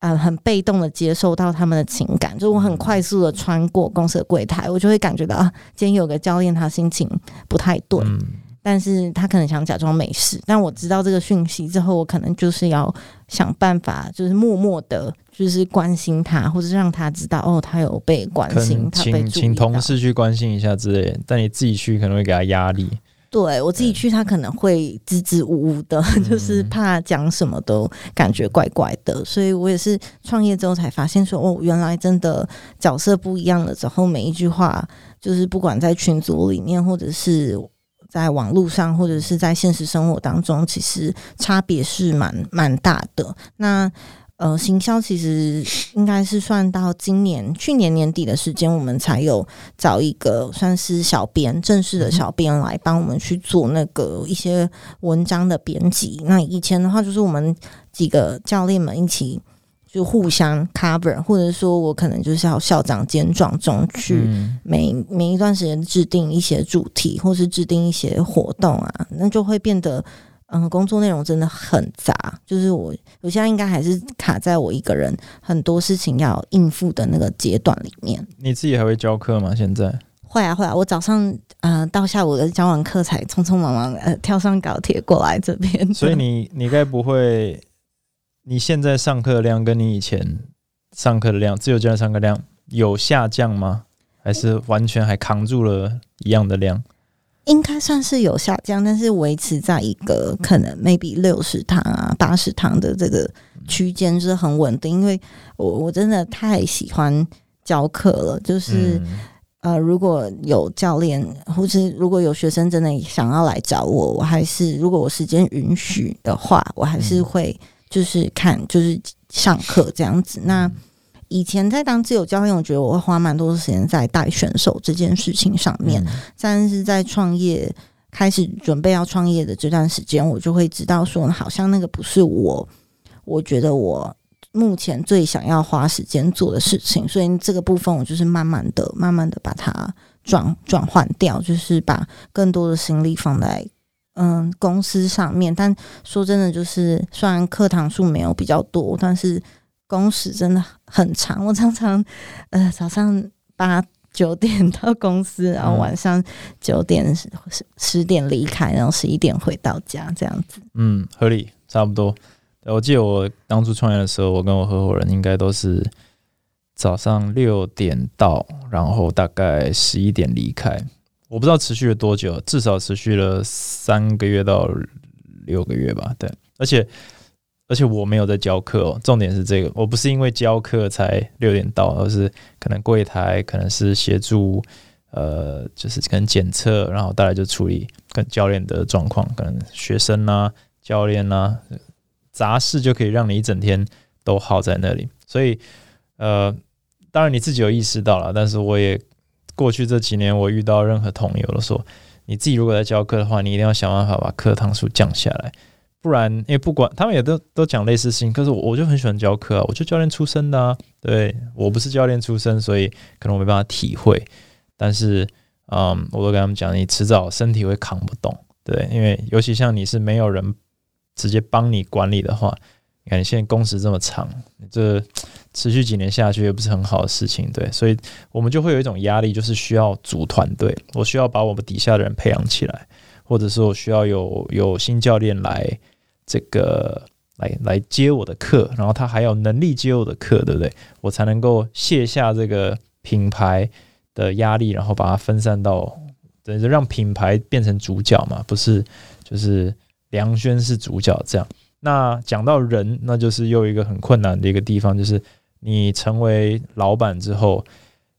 啊，很被动的接受到他们的情感，就我很快速的穿过公司的柜台，我就会感觉到啊，今天有个教练他心情不太对，但是他可能想假装没事，但我知道这个讯息之后，我可能就是要想办法，就是默默的，就是关心他，或者让他知道哦，他有被关心，他请请同事去关心一下之类，但你自己去可能会给他压力。对我自己去，他可能会支支吾吾的，就是怕讲什么都感觉怪怪的。所以我也是创业之后才发现，说哦，原来真的角色不一样了之后，每一句话就是不管在群组里面，或者是在网络上，或者是在现实生活当中，其实差别是蛮蛮大的。那。呃，行销其实应该是算到今年去年年底的时间，我们才有找一个算是小编正式的小编来帮我们去做那个一些文章的编辑。那以前的话，就是我们几个教练们一起就互相 cover，或者说我可能就是要校长兼壮中去每每一段时间制定一些主题，或是制定一些活动啊，那就会变得。嗯，工作内容真的很杂，就是我我现在应该还是卡在我一个人很多事情要应付的那个阶段里面。你自己还会教课吗？现在会啊会啊，我早上呃到下午的教完课才匆匆忙忙呃跳上高铁过来这边。所以你 你该不会你现在上课量跟你以前上课的量，自由教练上课量有下降吗？还是完全还扛住了一样的量？应该算是有下降，但是维持在一个可能 maybe 六十堂啊、八十堂的这个区间是很稳定。因为我我真的太喜欢教课了，就是呃，如果有教练或是如果有学生真的想要来找我，我还是如果我时间允许的话，我还是会就是看就是上课这样子。那以前在当自由教练，我觉得我会花蛮多时间在带选手这件事情上面。但是在创业开始准备要创业的这段时间，我就会知道说，好像那个不是我，我觉得我目前最想要花时间做的事情。所以这个部分，我就是慢慢的、慢慢的把它转转换掉，就是把更多的心力放在嗯公司上面。但说真的，就是虽然课堂数没有比较多，但是。工时真的很长，我常常呃早上八九点到公司，然后晚上九点十十点离开，然后十一点回到家这样子。嗯，合理，差不多。我记得我当初创业的时候，我跟我合伙人应该都是早上六点到，然后大概十一点离开。我不知道持续了多久，至少持续了三个月到六个月吧。对，而且。而且我没有在教课哦，重点是这个，我不是因为教课才六点到，而是可能柜台可能是协助，呃，就是可能检测，然后大概就处理跟教练的状况，可能学生啊、教练啊，杂事就可以让你一整天都耗在那里。所以，呃，当然你自己有意识到了，但是我也过去这几年，我遇到任何同友都说，你自己如果在教课的话，你一定要想办法把课堂数降下来。不然，因为不管他们也都都讲类似性，可是我我就很喜欢教课啊，我就教练出身的啊，对我不是教练出身，所以可能我没办法体会。但是，嗯，我都跟他们讲，你迟早身体会扛不动，对，因为尤其像你是没有人直接帮你管理的话，你看你现在工时这么长，你这持续几年下去也不是很好的事情，对，所以我们就会有一种压力，就是需要组团队，我需要把我们底下的人培养起来，或者说我需要有有新教练来。这个来来接我的课，然后他还有能力接我的课，对不对？我才能够卸下这个品牌的压力，然后把它分散到，等于让品牌变成主角嘛，不是？就是梁轩是主角这样。那讲到人，那就是又一个很困难的一个地方，就是你成为老板之后，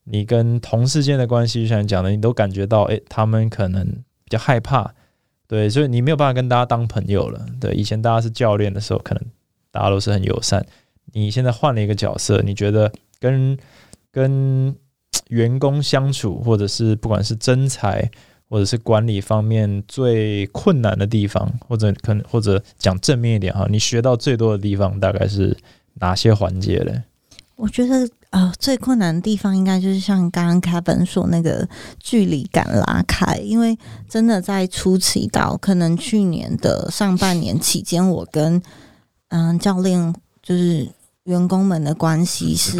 你跟同事间的关系，就像讲的，你都感觉到，诶，他们可能比较害怕。对，所以你没有办法跟大家当朋友了。对，以前大家是教练的时候，可能大家都是很友善。你现在换了一个角色，你觉得跟跟员工相处，或者是不管是真才，或者是管理方面最困难的地方，或者可能或者讲正面一点哈，你学到最多的地方大概是哪些环节嘞？我觉得。呃，最困难的地方应该就是像刚刚凯文说那个距离感拉开，因为真的在初期到可能去年的上半年期间，我跟嗯教练就是员工们的关系是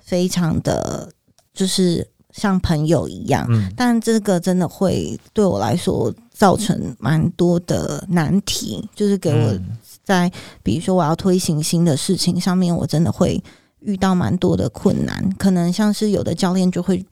非常的，就是像朋友一样。嗯，但这个真的会对我来说造成蛮多的难题，就是给我在比如说我要推行新的事情上面，我真的会。遇到蛮多的困难，可能像是有的教练就会，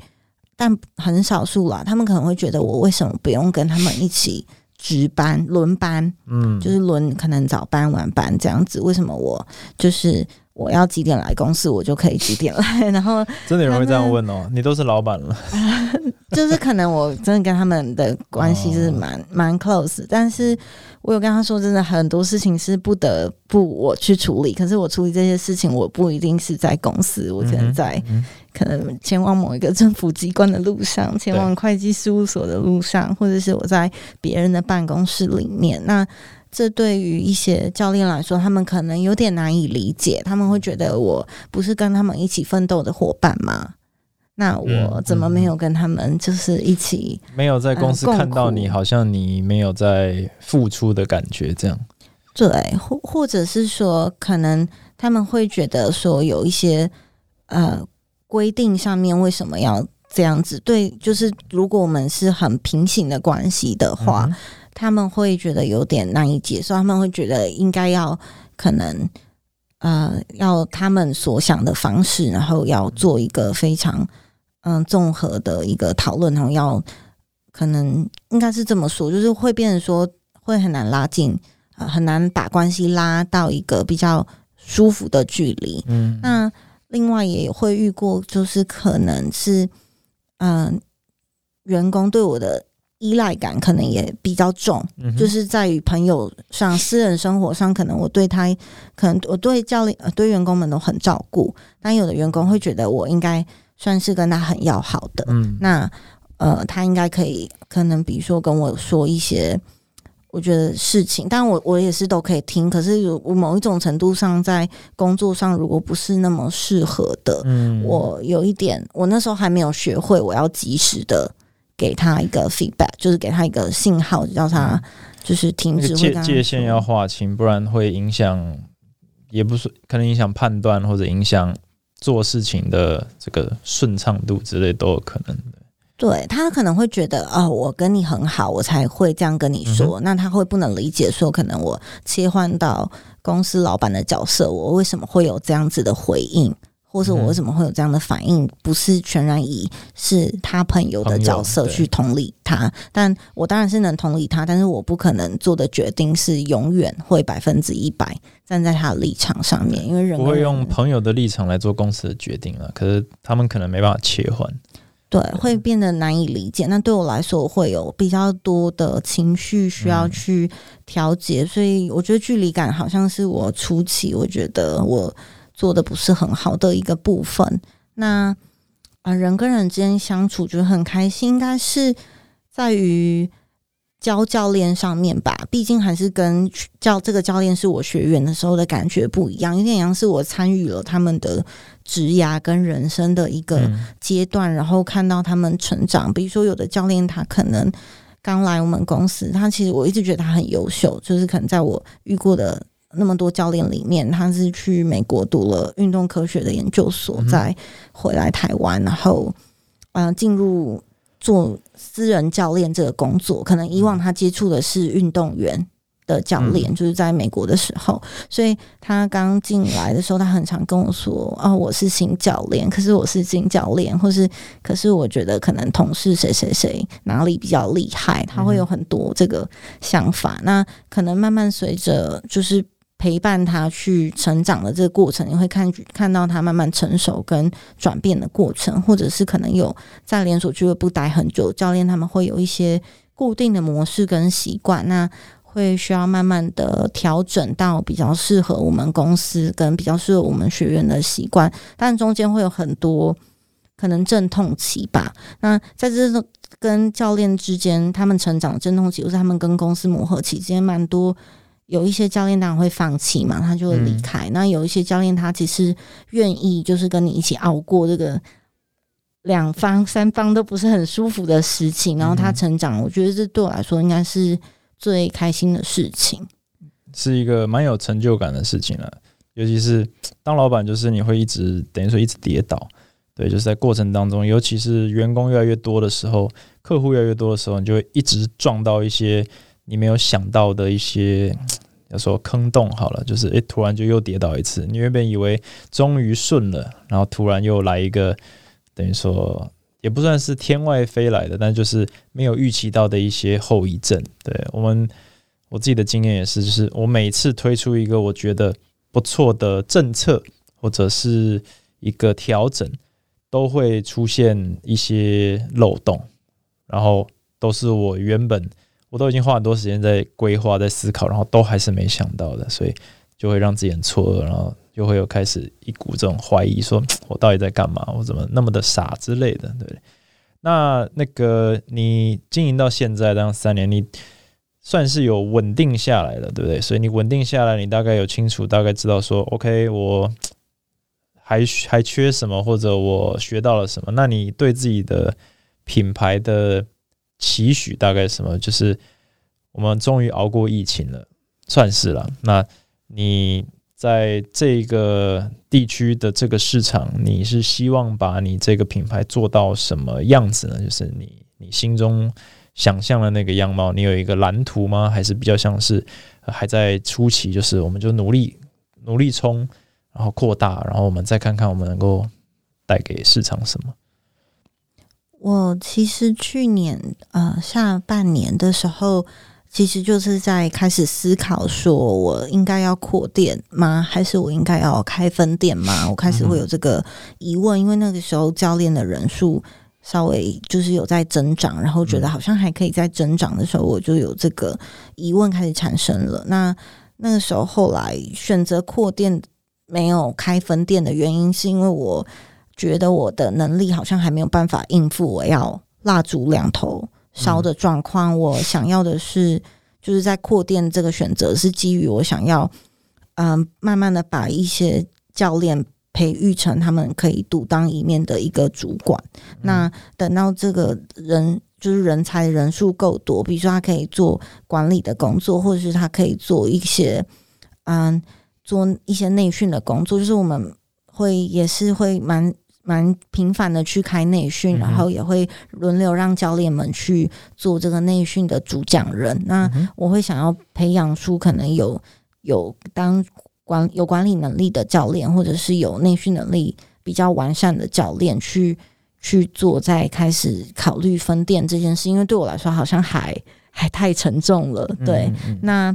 但很少数啦，他们可能会觉得我为什么不用跟他们一起值班轮班，嗯，就是轮可能早班晚班这样子，为什么我就是。我要几点来公司，我就可以几点来。然后真的有人会这样问哦，你都是老板了，就是可能我真的跟他们的关系是蛮蛮 close，但是我有跟他说，真的很多事情是不得不我去处理。可是我处理这些事情，我不一定是在公司，我可能在可能前往某一个政府机关的路上，前往会计事务所的路上，或者是我在别人的办公室里面。那这对于一些教练来说，他们可能有点难以理解。他们会觉得我不是跟他们一起奋斗的伙伴吗？那我怎么没有跟他们就是一起？没有在公司看到你，好像你没有在付出的感觉，这样。对，或或者是说，可能他们会觉得说，有一些呃规定上面为什么要这样子？对，就是如果我们是很平行的关系的话。他们会觉得有点难以接受，他们会觉得应该要可能呃要他们所想的方式，然后要做一个非常嗯综合的一个讨论，然后要可能应该是这么说，就是会变成说会很难拉近，呃，很难把关系拉到一个比较舒服的距离。嗯，那另外也会遇过，就是可能是嗯、员工对我的依赖感可能也比较重，嗯就是在于朋友上、私人生活上，可能我对他，可能我对教练、呃、对员工们都很照顾，但有的员工会觉得我应该算是跟他很要好的，嗯那呃，他应该可以，可能比如说跟我说一些。我觉得事情，但我我也是都可以听。可是有我某一种程度上，在工作上如果不是那么适合的，嗯，我有一点，我那时候还没有学会，我要及时的给他一个 feedback，就是给他一个信号，叫他就是停止。那个界界限要划清，不然会影响，也不是可能影响判断或者影响做事情的这个顺畅度之类都有可能的。对他可能会觉得哦、我跟你很好，我才会这样跟你说。那他会不能理解说，可能我切换到公司老板的角色，我为什么会有这样子的回应，或是我为什么会有这样的反应？不是全然以是他朋友的角色去同理他，但我当然是能同理他，但是我不可能做的决定是永远会百分之一百站在他的立场上面，因为人不会用朋友的立场来做公司的决定了，可是他们可能没办法切换。对，会变得难以理解。那对我来说，我会有比较多的情绪需要嗯去调节，所以我觉得距离感好像是我初期我觉得我做的不是很好的一个部分。那啊、呃人跟人之间相处觉得很开心，应该是在于教教练上面吧。毕竟还是跟教这个教练是我学员的时候的感觉不一样，有点像是我参与了他们的职涯跟人生的一个。嗯阶段，然后看到他们成长。比如说，有的教练他可能刚来我们公司，他其实我一直觉得他很优秀，就是可能在我遇过的那么多教练里面，他是去美国读了运动科学的研究所嗯，再回来台湾，然后嗯、呃进入做私人教练这个工作。可能以往他接触的是运动员。的教练就是在美国的时候，所以他刚进来的时候，他很常跟我说：“哦，我是新教练，可是我是新教练，或是可是我觉得可能同事谁谁谁哪里比较厉害，他会有很多这个想法。那可能慢慢随着就是陪伴他去成长的这个过程，你会看看到他慢慢成熟跟转变的过程，或者是可能有在连锁俱乐部待很久，教练他们会有一些固定的模式跟习惯，那。会需要慢慢的调整到比较适合我们公司跟比较适合我们学员的习惯，但中间会有很多可能阵痛期吧。那在这种跟教练之间，他们成长的阵痛期，或是他们跟公司磨合期间，蛮多有一些教练当然会放弃嘛，他就会离开。那有一些教练他其实愿意就是跟你一起熬过这个。两方、三方都不是很舒服的事情，然后他成长，我觉得这对我来说应该是最开心的事情。是一个蛮有成就感的事情了。尤其是当老板，就是你会一直等于说一直跌倒，对，就是在过程当中，尤其是员工越来越多的时候，客户越来越多的时候，你就会一直撞到一些你没有想到的一些，要说坑洞好了，就是诶、突然就又跌倒一次。你原本以为终于顺了，然后突然又来一个，等于说也不算是天外飞来的，但就是没有预期到的一些后遗症。对我们。我自己的经验也是，就是我每次推出一个我觉得不错的政策或者是一个调整，都会出现一些漏洞，然后都是我原本我都已经花很多时间在规划、在思考，然后都还是没想到的，所以就会让自己很错愕，然后就会有开始一股这种怀疑，说我到底在干嘛？我怎么那么的傻之类的，对。那那个你经营到现在这样三年，你算是有稳定下来了，对不对？所以你稳定下来，你大概有清楚，大概知道说，OK，我还还缺什么，或者我学到了什么？那你对自己的品牌的期许大概什么？就是我们终于熬过疫情了，算是了。那你在这个地区的这个市场，你是希望把你这个品牌做到什么样子呢？就是你你心中。想象的那个样貌，你有一个蓝图吗？还是比较像是、还在初期，就是我们就努力努力冲，然后扩大，然后我们再看看我们能够带给市场什么？我其实去年呃下半年的时候，其实就是在开始思考，说我应该要扩店吗？还是我应该要开分店吗？我开始会有这个疑问，因为那个时候教练的人数稍微就是有在增长，然后觉得好像还可以再增长的时候，我就有这个疑问开始产生了。那那个时候后来选择扩店，没有开分店的原因，是因为我。觉得我的能力好像还没有办法应付我要蜡烛两头烧的状况。我想要的是，就是在扩店这个选择是基于我想要，嗯，慢慢的把一些教练培育成他们可以独当一面的一个主管。那等到这个人就是人才人数够多，比如说他可以做管理的工作，或者是他可以做一些，嗯，做一些内训的工作，就是我们会也是会蛮。蛮频繁的去开内训，然后也会轮流让教练们去做这个内训的主讲人。那我会想要培养出可能有有当管有管理能力的教练，或者是有内训能力比较完善的教练去去做，在开始考虑分店这件事。因为对我来说，好像还还太沉重了。对，那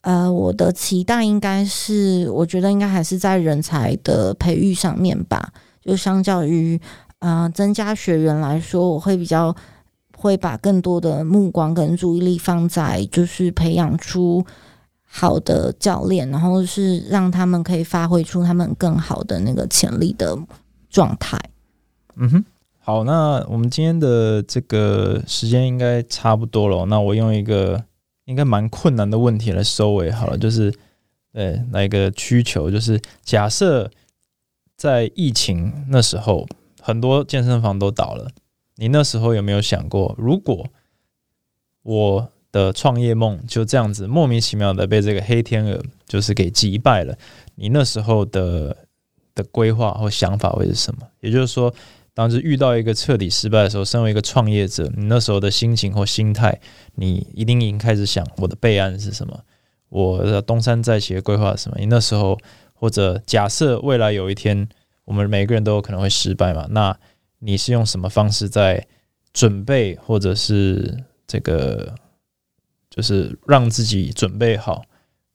呃，我的期待应该是，我觉得应该还是在人才的培育上面吧。就相较于啊增加学员来说，我会比较会把更多的目光跟注意力放在就是培养出好的教练，然后是让他们可以发挥出他们更好的那个潜力的状态。嗯哼，好，那我们今天的这个时间应该差不多了。那我用一个应该蛮困难的问题来收尾好了，就是对来一个需求，就是假设。在疫情那时候，很多健身房都倒了。你那时候有没有想过，如果我的创业梦就这样子莫名其妙的被这个黑天鹅就是给击败了？你那时候的的规划或想法会是什么？也就是说，当时遇到一个彻底失败的时候，身为一个创业者，你那时候的心情或心态，你一定已经开始想我的备案是什么？我的东山再起的规划是什么？你那时候。或者假设未来有一天，我们每个人都有可能会失败嘛？那你是用什么方式在准备，或者是这个，就是让自己准备好，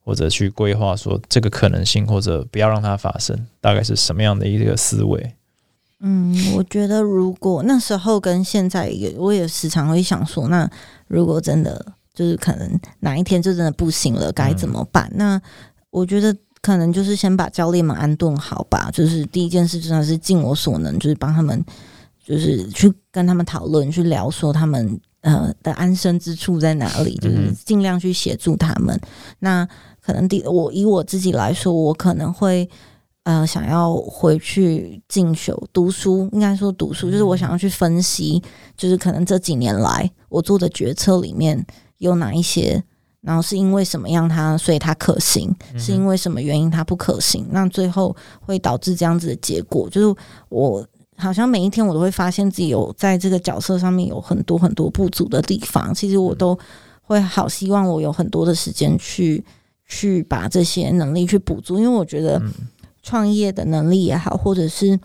或者去规划说这个可能性，或者不要让它发生，大概是什么样的一个思维？嗯，我觉得如果那时候跟现在，也我也时常会想说，那如果真的就是可能哪一天就真的不行了，该怎么办？那我觉得。可能就是先把教练们安顿好吧，就是第一件事真的是尽我所能，就是帮他们，就是去跟他们讨论，去聊说他们呃的安身之处在哪里，就是尽量去协助他们。那可能第我以我自己来说，我可能会呃想要回去进修读书，应该说读书，就是我想要去分析，就是可能这几年来我做的决策里面有哪一些。然后是因为什么样它，所以它可行？是因为什么原因它不可行？那最后会导致这样子的结果，就是我好像每一天我都会发现自己有在这个角色上面有很多很多不足的地方。其实我都会好希望我有很多的时间去去把这些能力去补足，因为我觉得创业的能力也好，或者是。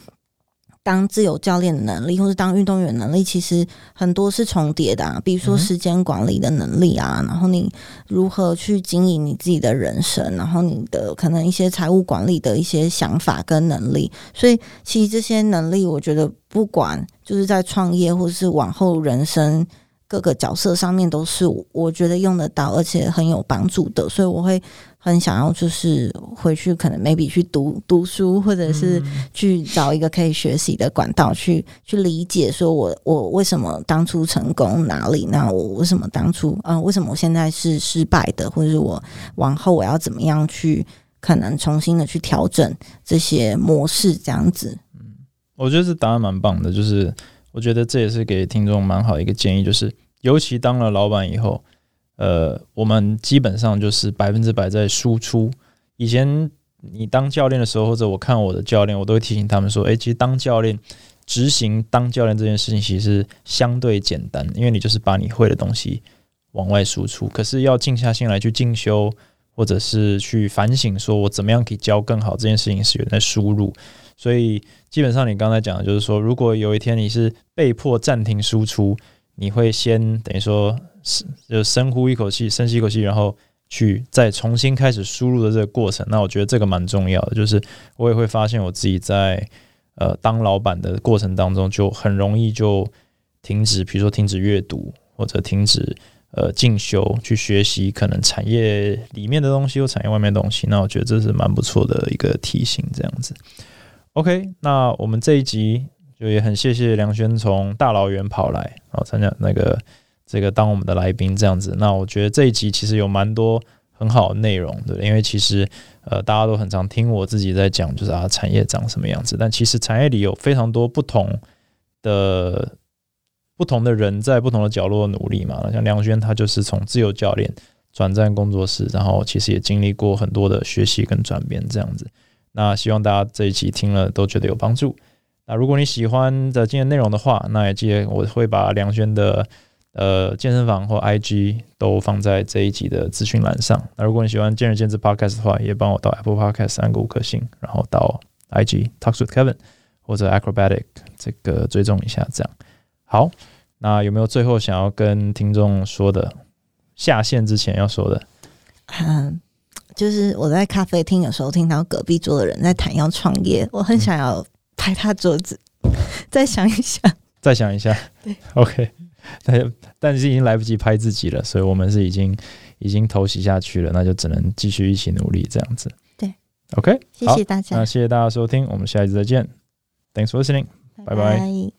当自由教练的能力，或是当运动员能力，其实很多是重叠的。比如说时间管理的能力啊，然后你如何去经营你自己的人生，然后你的可能一些财务管理的一些想法跟能力。所以，其实这些能力，我觉得不管就是在创业，或是往后人生。各个角色上面都是我觉得用得到，而且很有帮助的，所以我会很想要就是回去可能 maybe 去读读书，或者是去找一个可以学习的管道，去去理解说我我为什么当初成功哪里，那我为什么当初啊为什么我现在是失败的，或者是我往后我要怎么样去可能重新的去调整这些模式这样子。嗯，我觉得这答案蛮棒的，就是我觉得这也是给听众蛮好一个建议，就是。尤其当了老板以后，呃，我们基本上就是百分之百在输出。以前你当教练的时候，或者我看我的教练，我都会提醒他们说：“诶，其实当教练执行当教练这件事情，其实相对简单，因为你就是把你会的东西往外输出。可是要静下心来去进修，或者是去反省，说我怎么样可以教更好，这件事情是有在输入。所以基本上你刚才讲的就是说，如果有一天你是被迫暂停输出，你会先等于说就深呼一口气，深吸一口气，然后去再重新开始输入的这个过程。那我觉得这个蛮重要的，就是我也会发现我自己在呃当老板的过程当中，就很容易就停止，比如说停止阅读或者停止。呃，进修去学习可能产业里面的东西或产业外面的东西，那我觉得这是蛮不错的一个提醒，这样子。OK，那我们这一集就也很谢谢梁轩从大老远跑来，然后参加那个这个当我们的来宾这样子。那我觉得这一集其实有蛮多很好的内容的，因为其实呃大家都很常听我自己在讲，就是啊产业长什么样子，但其实产业里有非常多不同的。不同的人在不同的角落努力嘛，像梁轩他就是从自由教练转战工作室，然后其实也经历过很多的学习跟转变这样子。那希望大家这一集听了都觉得有帮助。那如果你喜欢的今天内容的话，那也记得我会把梁轩的呃健身房或 IG 都放在这一集的资讯栏上。那如果你喜欢健人健智 Podcast 的话，也帮我到 Apple Podcast 按个五颗星，然后到 IG Talks with Kevin 或者 Acrobatic 这个追踪一下，这样好。那有没有最后想要跟听众说的？下线之前要说的？嗯，就是我在咖啡厅有时候听到隔壁桌的人在谈要创业，我很想要拍他桌子。再想一想，再想一下。对，OK。但是但是已经来不及拍自己了所以我们是已经已经偷袭下去了那就只能继续一起努力这样子。对。Ok 谢谢大家。那谢谢大家收听我们下一次再见。Thanks for listening 拜。拜。